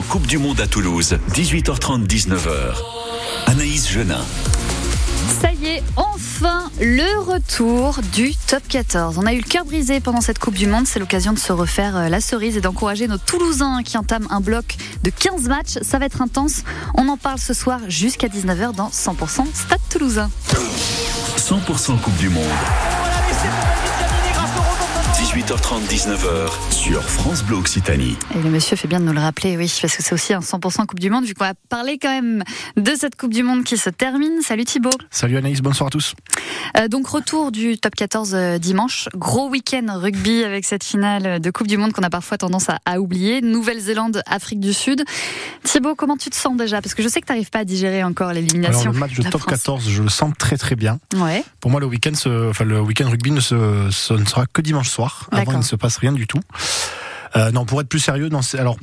100% Coupe du Monde à Toulouse, 18h30, 19h. Anaïs Genin. Ça y est, enfin le retour du top 14. On a eu le cœur brisé pendant cette Coupe du Monde. C'est l'occasion de se refaire euh, la cerise et d'encourager nos Toulousains qui entament un bloc de 15 matchs. Ça va être intense. On en parle ce soir jusqu'à 19h dans 100% Stade Toulousain. 100% Coupe du Monde. 18h30, 19h sur France Bleu Occitanie. Et le monsieur fait bien de nous le rappeler, oui, parce que c'est aussi un 100% Coupe du Monde, vu qu'on va parler quand même de cette Coupe du Monde qui se termine. Salut Thibaut. Salut Anaïs, bonsoir à tous. Euh, donc retour du top 14 euh, dimanche. Gros week-end rugby avec cette finale de Coupe du Monde qu'on a parfois tendance à, à oublier. Nouvelle-Zélande, Afrique du Sud. Thibaut, comment tu te sens déjà? Parce que je sais que tu n'arrives pas à digérer encore l'élimination. Le match de top France. 14, je le sens très très bien. Ouais. Pour moi, le week-end, enfin le week-end rugby ne, se, ce ne sera que dimanche soir. Avant, il ne se passe rien du tout. Euh, non, pour être plus sérieux, non, c'est- alors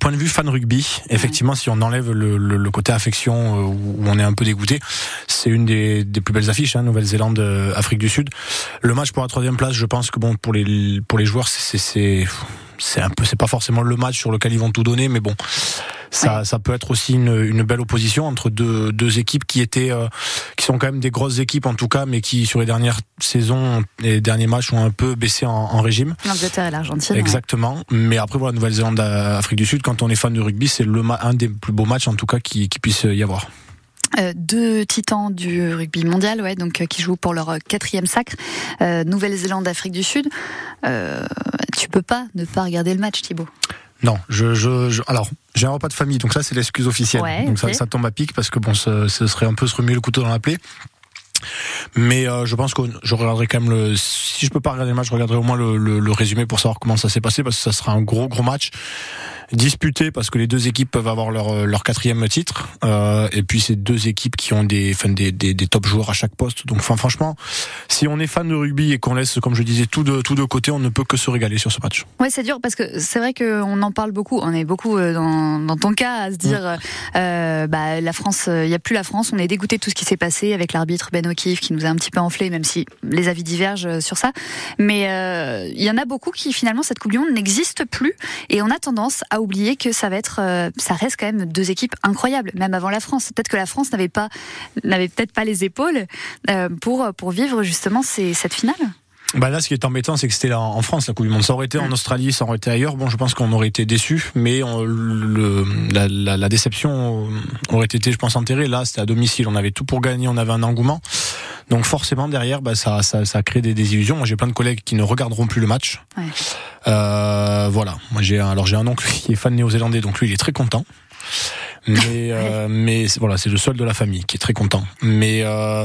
point de vue fan rugby, effectivement, si on enlève le, le- le côté affection euh, où où on est un peu dégoûté, c'est une des, des plus belles affiches, hein, Nouvelle-Zélande, euh, Afrique du Sud. Le match pour la troisième place, je pense que bon pour les pour les joueurs, c'est c'est un peu c'est pas forcément le match sur lequel ils vont tout donner, mais bon. Ça, ça peut être aussi une, une belle opposition entre deux, deux équipes qui étaient, euh, qui sont quand même des grosses équipes en tout cas, mais qui sur les dernières saisons, les derniers matchs ont un peu baissé en, en régime. L'Angleterre et l'Argentine. ouais. Exactement. Mais après, voilà, Nouvelle-Zélande, Afrique du Sud, quand on est fan de rugby, c'est le un des plus beaux matchs en tout cas qui, qui puisse y avoir. Euh, deux titans du rugby mondial, ouais, donc euh, qui jouent pour leur euh, quatrième sacre. Euh, Nouvelle-Zélande, Afrique du Sud. Tu peux pas ne pas regarder le match, Thibaut. Non, je, je, je- alors j'ai un repas de famille, donc ça c'est l'excuse officielle. Ouais, donc ça, ça tombe à pic parce que bon, ce, ce serait un peu se remuer le couteau dans la plaie. Mais je pense que je regarderai quand même le. Si je peux pas regarder le match, je regarderai au moins le, le- le résumé pour savoir comment ça s'est passé parce que ça sera un gros gros match disputé parce que les deux équipes peuvent avoir leur euh, leur quatrième titre euh, et puis c'est deux équipes qui ont des, enfin, des, des des top joueurs à chaque poste. Donc enfin, franchement, si on est fan de rugby et qu'on laisse, comme je disais, tout de tout de côté, on ne peut que se régaler sur ce match. Ouais, c'est dur parce que c'est vrai qu'on en parle beaucoup. On est beaucoup euh, dans, dans ton cas à se dire, euh, bah, la France, il n'y a plus la France. On est dégoûté de tout ce qui s'est passé avec l'arbitre Ben O'Keefe qui nous a un petit peu enflé, même si les avis divergent sur ça. Mais euh, il y en a beaucoup qui finalement cette Coupe du Monde n'existe plus et on a tendance à oublier que ça va être, euh, ça reste quand même deux équipes incroyables, même avant la France. Peut-être que la France n'avait pas, n'avait peut-être pas les épaules euh, pour pour vivre justement cette finale. Bah là, ce qui est embêtant, c'est que c'était là en France la Coupe du Monde. Ça aurait été en Australie, ça aurait été ailleurs. Bon, je pense qu'on aurait été déçus, mais on- le, la, la, la déception aurait été, je pense, enterrée. Là, c'était à domicile. On avait tout pour gagner, on avait un engouement. Donc forcément, derrière, bah, ça, ça, ça crée des désillusions. Moi, j'ai plein de collègues qui ne regarderont plus le match. Ouais. Euh, voilà. Moi, j'ai un- alors j'ai un oncle qui est fan néo-zélandais, donc lui, il est très content. Mais euh, mais voilà, c'est le seul de la famille qui est très content. Mais euh,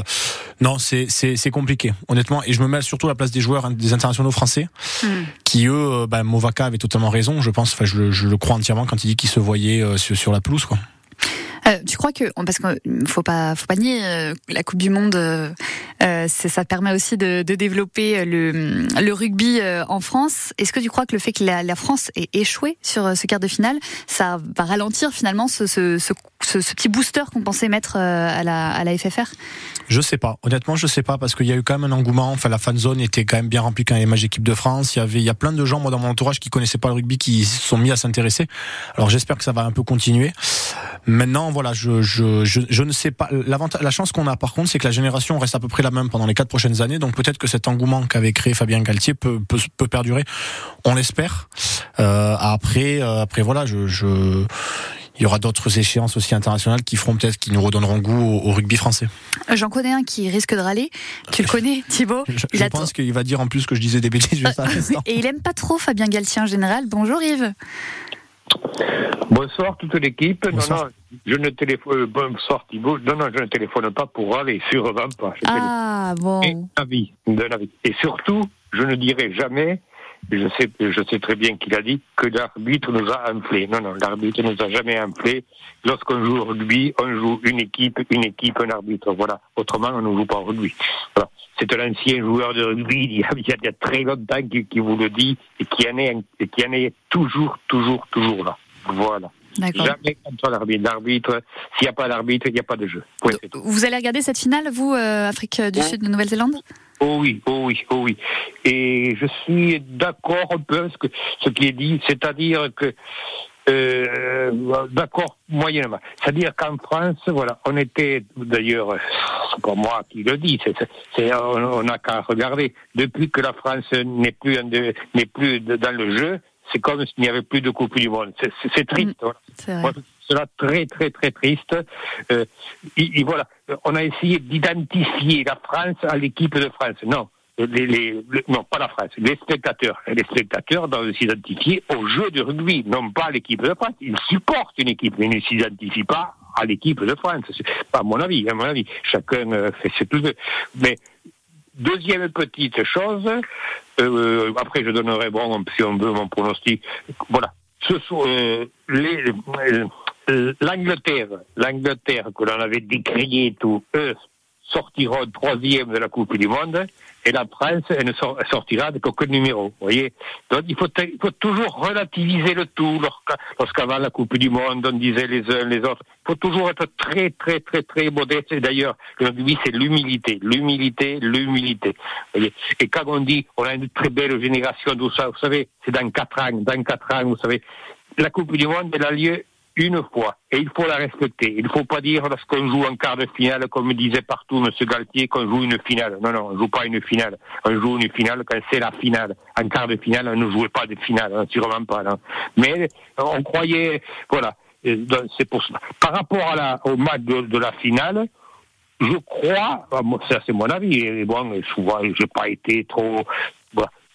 non, c'est compliqué, honnêtement. Et je me mets surtout à la place des joueurs, des internationaux français, Hmm. qui eux, Movaka avait totalement raison. Je pense, enfin, je, le- je le crois entièrement quand il dit qu'ils se voyaient euh, sur, sur la pelouse, quoi. Euh, tu crois que parce qu'il faut pas faut pas nier euh, la Coupe du Monde, euh, euh, ça permet aussi de, développer euh, le, rugby euh, en France. Est-ce que tu crois que le fait que la, France ait échoué sur euh, ce quart de finale, ça va ralentir finalement ce, petit booster qu'on pensait mettre euh, à la, à la FFR Je sais pas. Honnêtement, je sais pas parce qu'il y a eu quand même un engouement. Enfin, la fan zone était quand même bien remplie quand il y avait match équipe de France. Il y avait, il y a plein de gens, moi, dans mon entourage, qui connaissaient pas le rugby, qui se sont mis à s'intéresser. Alors, j'espère que ça va un peu continuer. Maintenant, voilà, je, je, je, je ne sais pas. La chance qu'on a, par contre, c'est que la génération reste à peu près la même pendant les quatre prochaines années. Donc, peut-être que cet engouement qu'avait créé Fabien Galtier peut, peut, peut perdurer. On l'espère. Euh, après, euh, après, voilà, je, je, il y aura d'autres échéances aussi internationales qui feront peut-être, qui nous redonneront goût au, au rugby français. J'en connais un qui risque de râler. Tu le connais, Thibaut Je, Il je pense qu'il va dire en plus que je disais des bêtises juste à l'instant. Et il aime pas trop Fabien Galtier en général. Bonjour Yves. Bonsoir toute l'équipe. Non, non, je ne téléphone. Bonsoir Thibaut. Non, non, je ne téléphone pas pour aller pas. Je Ah bon. téléphone d'un avis, d'un avis. Et surtout, je ne dirai jamais. Je sais, je sais très bien qu'il a dit que l'arbitre nous a inflé. Non, non, l'arbitre nous a jamais inflé. Lorsqu'on joue au rugby, on joue une équipe, une équipe, un arbitre. Voilà. Autrement, on ne joue pas au rugby. Voilà. C'est un ancien joueur de rugby, il y a, il y a- il y a très longtemps, qui, qui vous le dit, et qui en est, et qui en est toujours, toujours, toujours là. Voilà. Jamais contre l'arbitre. L'arbitre, s'il n'y a pas d'arbitre, il n'y a pas de jeu. Point. Vous allez regarder cette finale, vous, euh, Afrique du Oh. Sud de Nouvelle-Zélande? Oh oui, oh oui, oh oui. Et je suis d'accord un peu avec ce, que- ce qui est dit, c'est-à-dire que euh, d'accord, moyennement. C'est-à-dire qu'en France, voilà, on était, d'ailleurs, c'est pas moi qui le dis, c'est, on n'a qu'à regarder. Depuis que la France n'est plus, n'est plus dans le jeu, c'est comme s'il n'y avait plus de Coupe du Monde. C'est, triste. Mm, voilà. C'est très, très, très triste. Euh, voilà, on a essayé d'identifier la France à l'équipe de France. Non, les, les, non, pas la France, les spectateurs. Les spectateurs doivent s'identifier au jeu de rugby, non pas à l'équipe de France. Ils supportent une équipe, mais ils ne s'identifient pas à l'équipe de France. Pas à mon avis, à mon avis. Chacun euh, fait ce qu'il veut. Mais deuxième petite chose, euh, après je donnerai bon si on veut mon pronostic. Voilà, ce sont euh, les l'Angleterre, l'Angleterre que l'on avait décrié tout, eux sortiront troisième de la Coupe du Monde et la France elle ne sortira qu'aucun numéro. Vous voyez Donc il faut, il faut toujours relativiser le tout. Lorsqu'avant la Coupe du Monde, on disait les uns les autres. Il faut toujours être très très très très modeste. Et d'ailleurs, le rugby c'est l'humilité, l'humilité, l'humilité. Et quand on dit on a une très belle génération, tout ça, vous savez, c'est dans quatre ans, dans quatre ans, vous savez, la Coupe du Monde elle a lieu une fois et il faut la respecter. Il ne faut pas dire lorsqu'on joue en quart de finale, comme disait partout M. Galtier, qu'on joue une finale. Non, non, on ne joue pas une finale. On joue une finale quand c'est la finale. En quart de finale, on ne jouait pas de finale, hein, sûrement pas. Mais on croyait, voilà, c'est pour ça. Par rapport à la, au match de, la finale, je crois, ah, ça c'est mon avis, et bon, souvent j'ai pas été trop,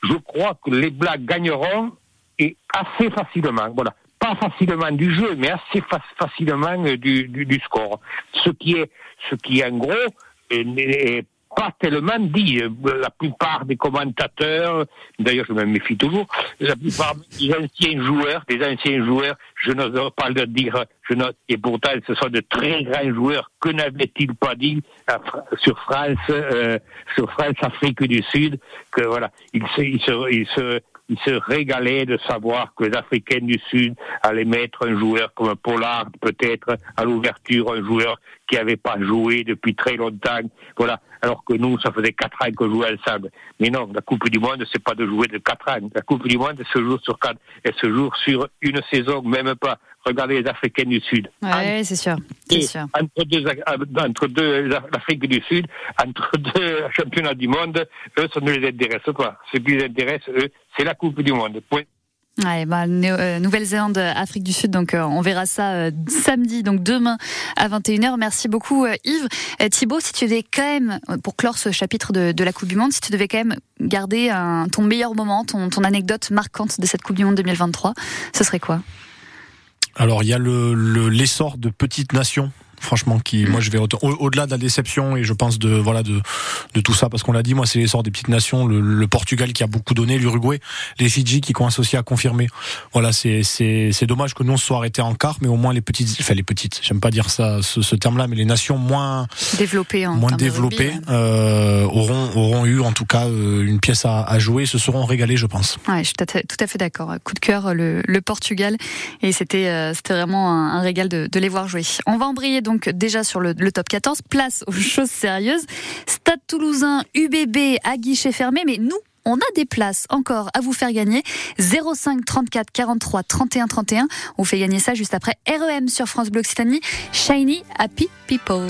je crois que les Blacks gagneront et assez facilement. Voilà pas facilement du jeu, mais assez facilement euh, du, du, du, score. Ce qui est, ce qui en gros n'est pas tellement dit. Euh, la plupart des commentateurs, d'ailleurs je me méfie toujours, la plupart des anciens joueurs, des anciens joueurs, je n'ose pas le dire, je et pourtant ce sont de très grands joueurs, que n'avaient-ils pas dit sur France, euh, sur France Afrique du Sud, que voilà, ils se, ils se, ils se il se régalait de savoir que les Africains du Sud allaient mettre un joueur comme Pollard, peut-être à l'ouverture, un joueur qui n'avait pas joué depuis très longtemps. Voilà. Alors que nous, ça faisait quatre ans qu'on jouait ensemble. Mais non, la Coupe du Monde, c'est pas de jouer de quatre ans. La Coupe du Monde, elle se joue sur quatre, elle se joue sur une saison, même pas. Regardez les Africains du Sud. Oui, c'est sûr. sûr. Entre deux, entre deux l'Afrique du Sud, entre deux championnats du monde, eux, ça ne les intéresse pas. Ce qui les intéresse, eux, c'est la Coupe du Monde. Point. Bah, euh, Nouvelle-Zélande, Afrique du Sud, donc euh, on verra ça samedi, donc demain à 21h. Merci beaucoup Yves. Thibaut, si tu devais quand même, pour clore ce chapitre de, la Coupe du Monde, si tu devais quand même garder ton meilleur moment, ton, anecdote marquante de cette Coupe du Monde 2023, ce serait quoi? Alors il y a le l'essor de petites nations franchement qui moi je vais au-delà de la déception et je pense de voilà de de tout ça parce qu'on l'a dit moi c'est l'essor des petites nations le, Portugal qui a beaucoup donné l'Uruguay les Fidji qui commencent aussi à confirmer. Voilà c'est c'est c'est dommage que nous on soit arrêté en quart mais au moins les petites enfin les petites j'aime pas dire ça ce, ce terme là mais les nations moins développées moins développées euh, auront auront eu en tout cas euh, une pièce à, à jouer se seront régalés je pense. Ouais je suis tout à fait d'accord. Coup de cœur le, le Portugal. Et c'était euh, c'était vraiment un, un régal de, de les voir jouer. On va embrayer donc déjà sur le, top 14. Place aux choses sérieuses. Stade toulousain, UBB à guichet fermé, mais nous, on a des places encore à vous faire gagner. 05 34 43 31 31. On fait gagner ça juste après REM sur France Bleu Occitanie. Shiny Happy People.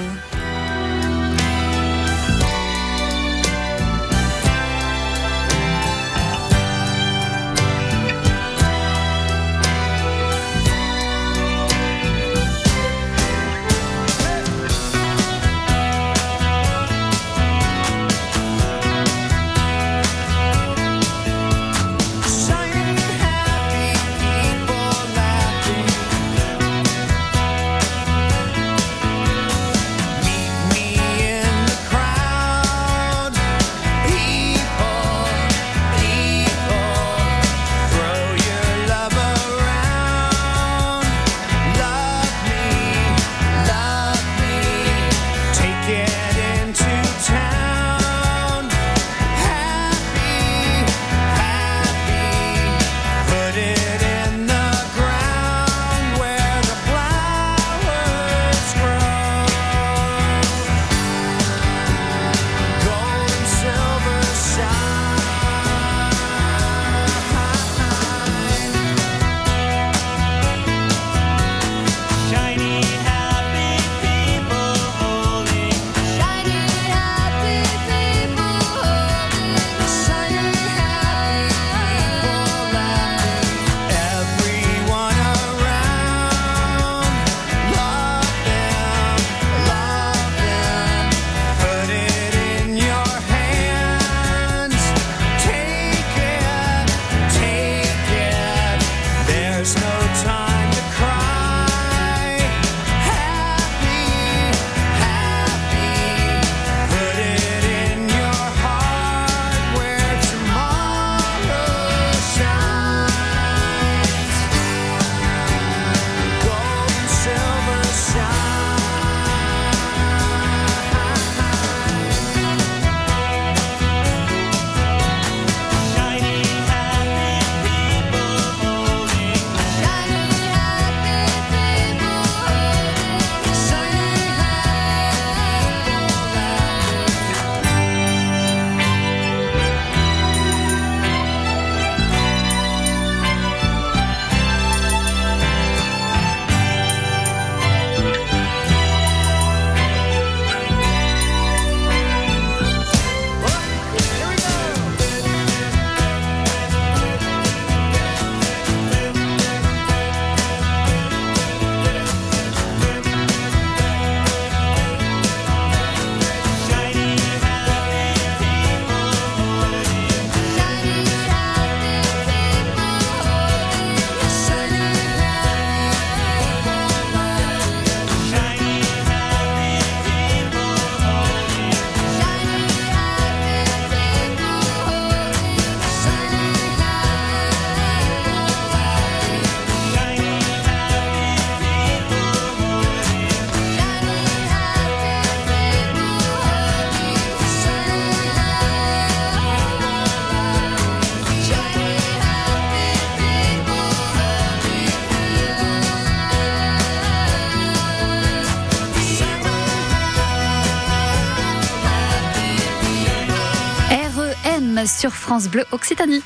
Sur France Bleu Occitanie.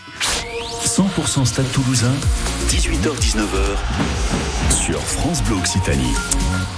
100% Stade Toulousain, 18h-19h sur France Bleu Occitanie.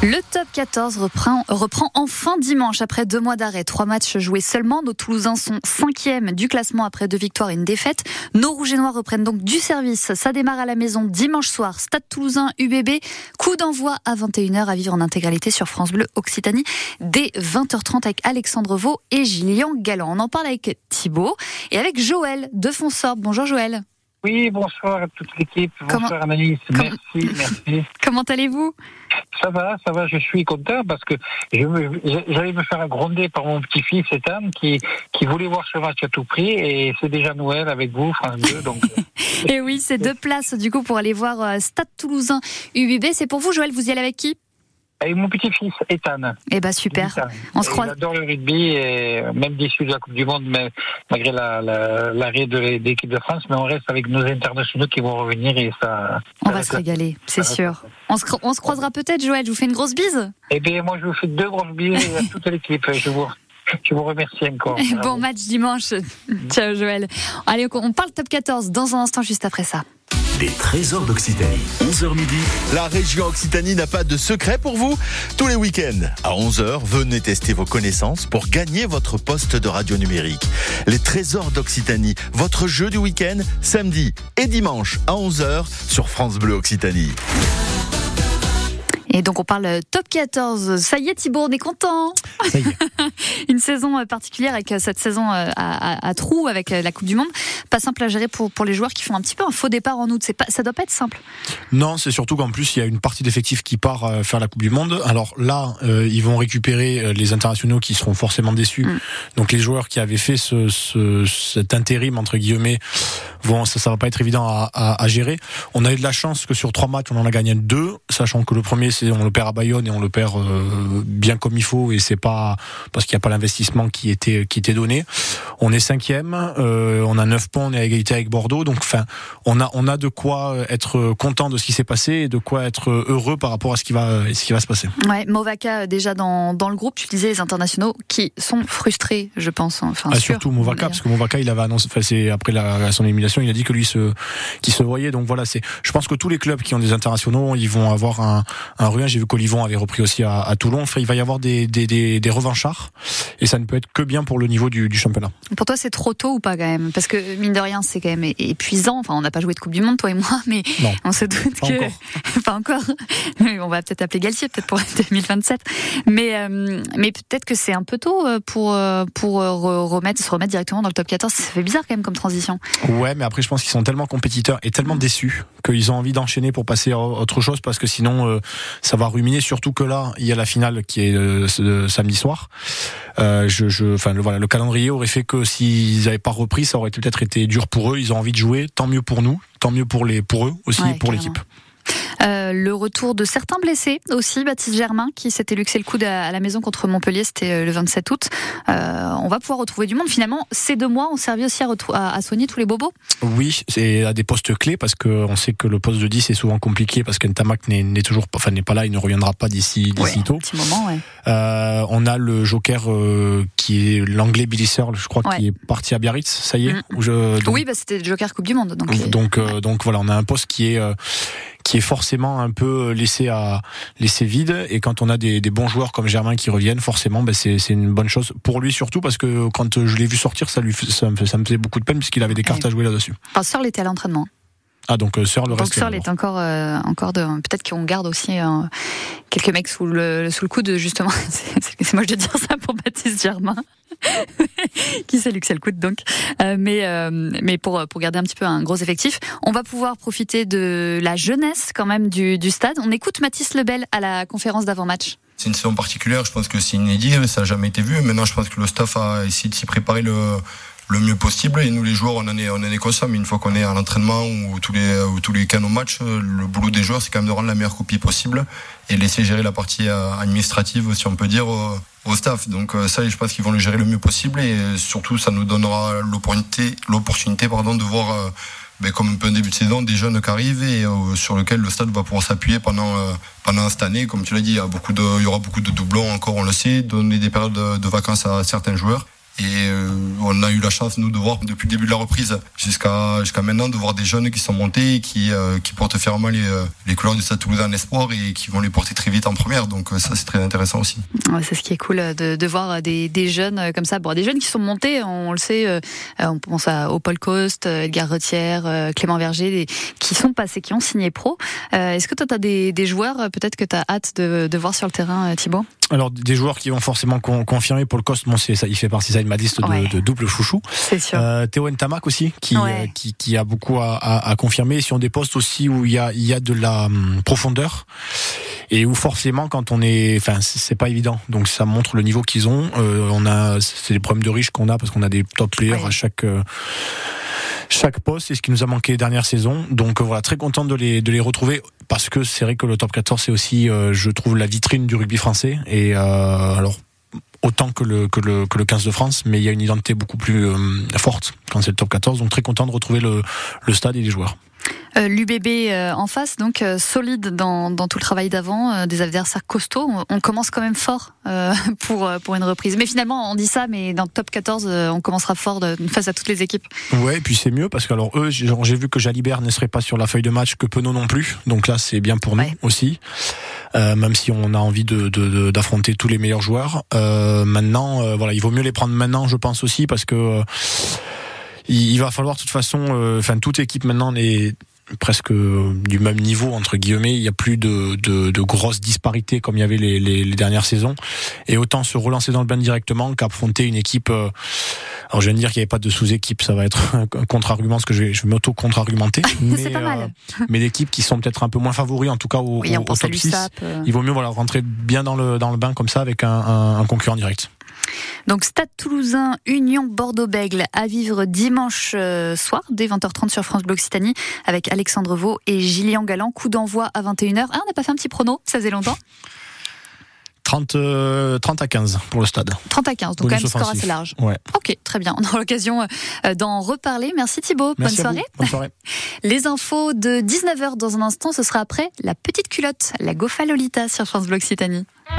Le top 14 reprend, reprend enfin dimanche après deux mois d'arrêt. Trois matchs joués seulement. Nos Toulousains sont cinquièmes du classement après deux victoires et une défaite. Nos Rouges et Noirs reprennent donc du service. Ça démarre à la maison dimanche soir. Stade Toulousain UBB. Coup d'envoi à 21h à vivre en intégralité sur France Bleu Occitanie dès 20h30 avec Alexandre Vaux et Gillian Galland. On en parle avec Thibaut et avec Joël de Fonsorbe. Bonjour Joël. Oui, bonsoir à toute l'équipe. Bonsoir Annalise. Merci, merci. Comment allez-vous? Ça va, ça va. Je suis content parce que j'allais me faire gronder par mon petit-fils Ethan qui, qui voulait voir ce match à tout prix et c'est déjà Noël avec vous, France 2. Donc... et oui, c'est deux places du coup pour aller voir euh, Stade Toulousain UBB. C'est pour vous, Joël. Vous y allez avec qui? Avec mon petit-fils, Ethan. Eh ben super. On se croise. J'adore le rugby et même déçu de la Coupe du Monde, mais malgré l'arrêt de l'équipe de France, mais on reste avec nos internationaux qui vont revenir et ça. On va se régaler, c'est sûr. On se, on se croisera peut-être, Joël. Je vous fais une grosse bise. Eh bien, moi, je vous fais deux grosses bises à toute l'équipe. Je vous je vous remercie encore. bon match dimanche. Ciao Joël. Allez, on parle top 14 dans un instant juste après ça. Les trésors d'Occitanie, 11h midi. La région Occitanie n'a pas de secret pour vous. Tous les week-ends, à 11h, venez tester vos connaissances pour gagner votre poste de radio numérique. Les trésors d'Occitanie, votre jeu du week-end, samedi et dimanche à 11h sur France Bleu Occitanie. Et donc on parle top 14. Ça y est Thibault, on est content. Ça y est. Une saison euh, particulière avec euh, cette saison euh, à, à, trous avec la Coupe du Monde. Pas simple à gérer pour, pour les joueurs qui font un petit peu un faux départ en août. C'est pas, ça doit pas être simple. Non, c'est surtout qu'en plus il y a une partie d'effectifs qui part faire la Coupe du Monde. Alors là, ils vont récupérer les internationaux qui seront forcément déçus. Mm. Donc les joueurs qui avaient fait ce, ce, cet intérim entre guillemets, vont, ça, ça va pas être évident à, à, à, gérer. On a eu de la chance que sur trois matchs on en a gagné deux, sachant que le premier c'est on le perd à Bayonne et on le perd euh, bien comme il faut et c'est pas parce qu'il n'y a pas l'investissement qui était qui était donné. On est cinquième, euh, on a neuf points, on est à égalité avec Bordeaux, donc enfin on a on a de quoi être content de ce qui s'est passé et de quoi être heureux par rapport à ce qui va ce qui va se passer. Ouais, Movaka déjà dans, dans le groupe, tu disais les internationaux qui sont frustrés, je pense. Enfin, ah, surtout Movaka parce que Movaka il avait annoncé, enfin c'est après la, son élimination, il a dit que lui se qui se voyait, donc voilà c'est. Je pense que tous les clubs qui ont des internationaux, ils vont avoir un un j'ai vu qu'Olivon avait repris aussi à, Toulon. Enfin, il va y avoir des, des, des, revanchards et ça ne peut être que bien pour le niveau du, du championnat. Pour toi, c'est trop tôt ou pas quand même? Parce que mine de rien, c'est quand même épuisant. Enfin, on n'a pas joué de Coupe du Monde, toi et moi, mais on se doute pas que. Encore. pas encore. on va peut-être appeler Galtier, peut-être pour 2027. Mais, euh, mais peut-être que c'est un peu tôt euh, pour, euh, pour remettre, se remettre directement dans le top 14. Ça fait bizarre quand même comme transition. Ouais, mais après, je pense qu'ils sont tellement compétiteurs et tellement déçus qu'ils ont envie d'enchaîner pour passer à autre chose parce que sinon, ça va ruminer. Surtout que là, il y a la finale qui est euh, samedi soir. Euh, je, je, enfin, le, voilà, le calendrier aurait fait que s'ils n'avaient pas repris, ça aurait peut-être été dur pour eux. Ils ont envie de jouer, tant mieux pour nous, tant mieux pour les, pour eux aussi, pour l'équipe. Euh, le retour de certains blessés aussi, Baptiste Germain qui s'était luxé le coup à, la maison contre Montpellier, c'était euh, le 27 août. Euh, on va pouvoir retrouver du monde. Finalement, ces deux mois ont servi aussi à, à, soigner tous les bobos Oui, c'est à des postes clés parce qu'on sait que le poste de 10 est souvent compliqué parce qu'Entamac n'est toujours enfin, n'est pas là, il ne reviendra pas d'ici d'ici tôt. petit moment, ouais. euh, on a le joker qui est l'anglais Billy Searle, je crois, qui est parti à Biarritz, ça y est. Mm. je, oui, bah, c'était le joker Coupe du Monde. Donc, donc, donc voilà, on a un poste qui est qui est forcément un peu laissé à laisser vide. Et quand on a des, des bons joueurs comme Germain qui reviennent, forcément, ben c'est une bonne chose pour lui surtout parce que quand je l'ai vu sortir, ça lui ça me, ça me faisait beaucoup de peine puisqu'il avait des cartes à jouer là-dessus. Enfin, Searle était à l'entraînement. Ah donc euh, Searle le reste. Donc Searle est encore euh, encore de peut-être qu'on garde aussi euh, quelques mecs sous le sous le coude justement. C'est moi de dire ça pour Baptiste Germain. qui c'est Luxel Coude donc. Euh, mais euh, mais pour pour garder un petit peu un gros effectif, on va pouvoir profiter de la jeunesse quand même du, du stade. On écoute Mathis Lebel à la conférence d'avant-match. C'est une saison particulière, je pense que c'est inédit, ça n'a jamais été vu. Maintenant, je pense que le staff a essayé de s'y préparer le, le mieux possible. Et nous, les joueurs, on en est, on en. Mais une fois qu'on est à l'entraînement ou tous les, ou tous les au match, le boulot des joueurs, c'est quand même de rendre la meilleure copie possible et laisser gérer la partie euh, administrative, si on peut dire, au staff. Donc euh, ça, je pense qu'ils vont le gérer le mieux possible et euh, surtout, ça nous donnera l'opportunité, l'opportunité, pardon, de voir. Ben, comme un peu un début de saison, des jeunes qui arrivent et sur lequel le stade va pouvoir s'appuyer pendant pendant cette année. Comme tu l'as dit, il y, a beaucoup de, il y aura beaucoup de doublons encore, on le sait, donner des périodes de, vacances à certains joueurs. Et euh, on a eu la chance, nous, de voir depuis le début de la reprise jusqu'à jusqu'à maintenant, de voir des jeunes qui sont montés qui, euh, qui portent fièrement les, euh, les couleurs du Stade Toulousain en espoir et qui vont les porter très vite en première. Donc ça, c'est très intéressant aussi. Ouais, c'est ce qui est cool de, de voir des, des, jeunes comme ça. Bon, des jeunes qui sont montés, on le sait, on pense à, au Paul Coste, Edgar Retière, Clément Verger, des, qui sont passés, qui ont signé pro. Est-ce que toi, tu as des, des joueurs peut-être que tu as hâte de, de voir sur le terrain, Thibaut? Alors des joueurs qui vont forcément confirmer pour le Coste, bon, ça, il fait partie ça de ma liste de, de, double chouchou. C'est sûr. Euh, Théo Ntamak aussi, qui, euh, qui, qui, a beaucoup à, à, à, confirmer sur des postes aussi où il y a, il y a de la hum, profondeur et où forcément quand on est, enfin c'est pas évident. Donc ça montre le niveau qu'ils ont. Euh, on a, c'est des problèmes de riches qu'on a parce qu'on a des top players à chaque. Euh, chaque poste, c'est ce qui nous a manqué dernière saison. Donc voilà, très content de les, de les retrouver parce que c'est vrai que le top 14 c'est aussi, euh, je trouve, la vitrine du rugby français. Et euh, alors autant que le, que, le, que le 15 de France, mais il y a une identité beaucoup plus euh, forte quand c'est le top 14. Donc très content de retrouver le, le stade et les joueurs. Euh, L'UBB euh, en face, donc euh, solide dans, dans, tout le travail d'avant, des adversaires costauds. On, commence quand même fort pour, pour une reprise. Mais finalement, on dit ça, mais dans le top 14, on commencera fort de, face à toutes les équipes. Ouais, et puis c'est mieux parce que alors eux, j'ai vu que Jalibert ne serait pas sur la feuille de match, que Penaud non plus. Donc là, c'est bien pour nous aussi. même si on a envie de d'affronter tous les meilleurs joueurs. maintenant, voilà, il vaut mieux les prendre maintenant, je pense aussi, parce que il, va falloir de toute façon, enfin toute équipe maintenant est presque du même niveau entre guillemets. Il n'y a plus de, de, de, grosses disparités comme il y avait les, les, les, dernières saisons. Et autant se relancer dans le bain directement qu'affronter une équipe. Euh, alors je viens de dire qu'il n'y avait pas de sous-équipe, ça va être un contre-argument, ce que je vais, je vais m'auto-contre-argumenter. mais. Euh, mais d'équipes qui sont peut-être un peu moins favoris, en tout cas au, oui, au, top 6. Euh. Il vaut mieux voilà, rentrer bien dans le, dans le bain comme ça avec un, un, un concurrent direct. Donc Stade Toulousain, Union Bordeaux-Bègle à vivre dimanche euh, soir dès 20h30 sur France Bleu Occitanie avec Alexandre Vaux et Gillian Galland. Coup d'envoi à 21h. Ah, on n'a pas fait un petit prono, ça faisait longtemps 30, 30 euh, à 15 pour le stade. 30 à 15, donc quand même score assez large. Ouais. Ok, très bien. On aura l'occasion euh, d'en reparler. Merci Thibaut. Bonne soirée. Bonne soirée. Les infos de 19h dans un instant, ce sera après la petite culotte, la Gofa Lolita sur France Bleu Occitanie.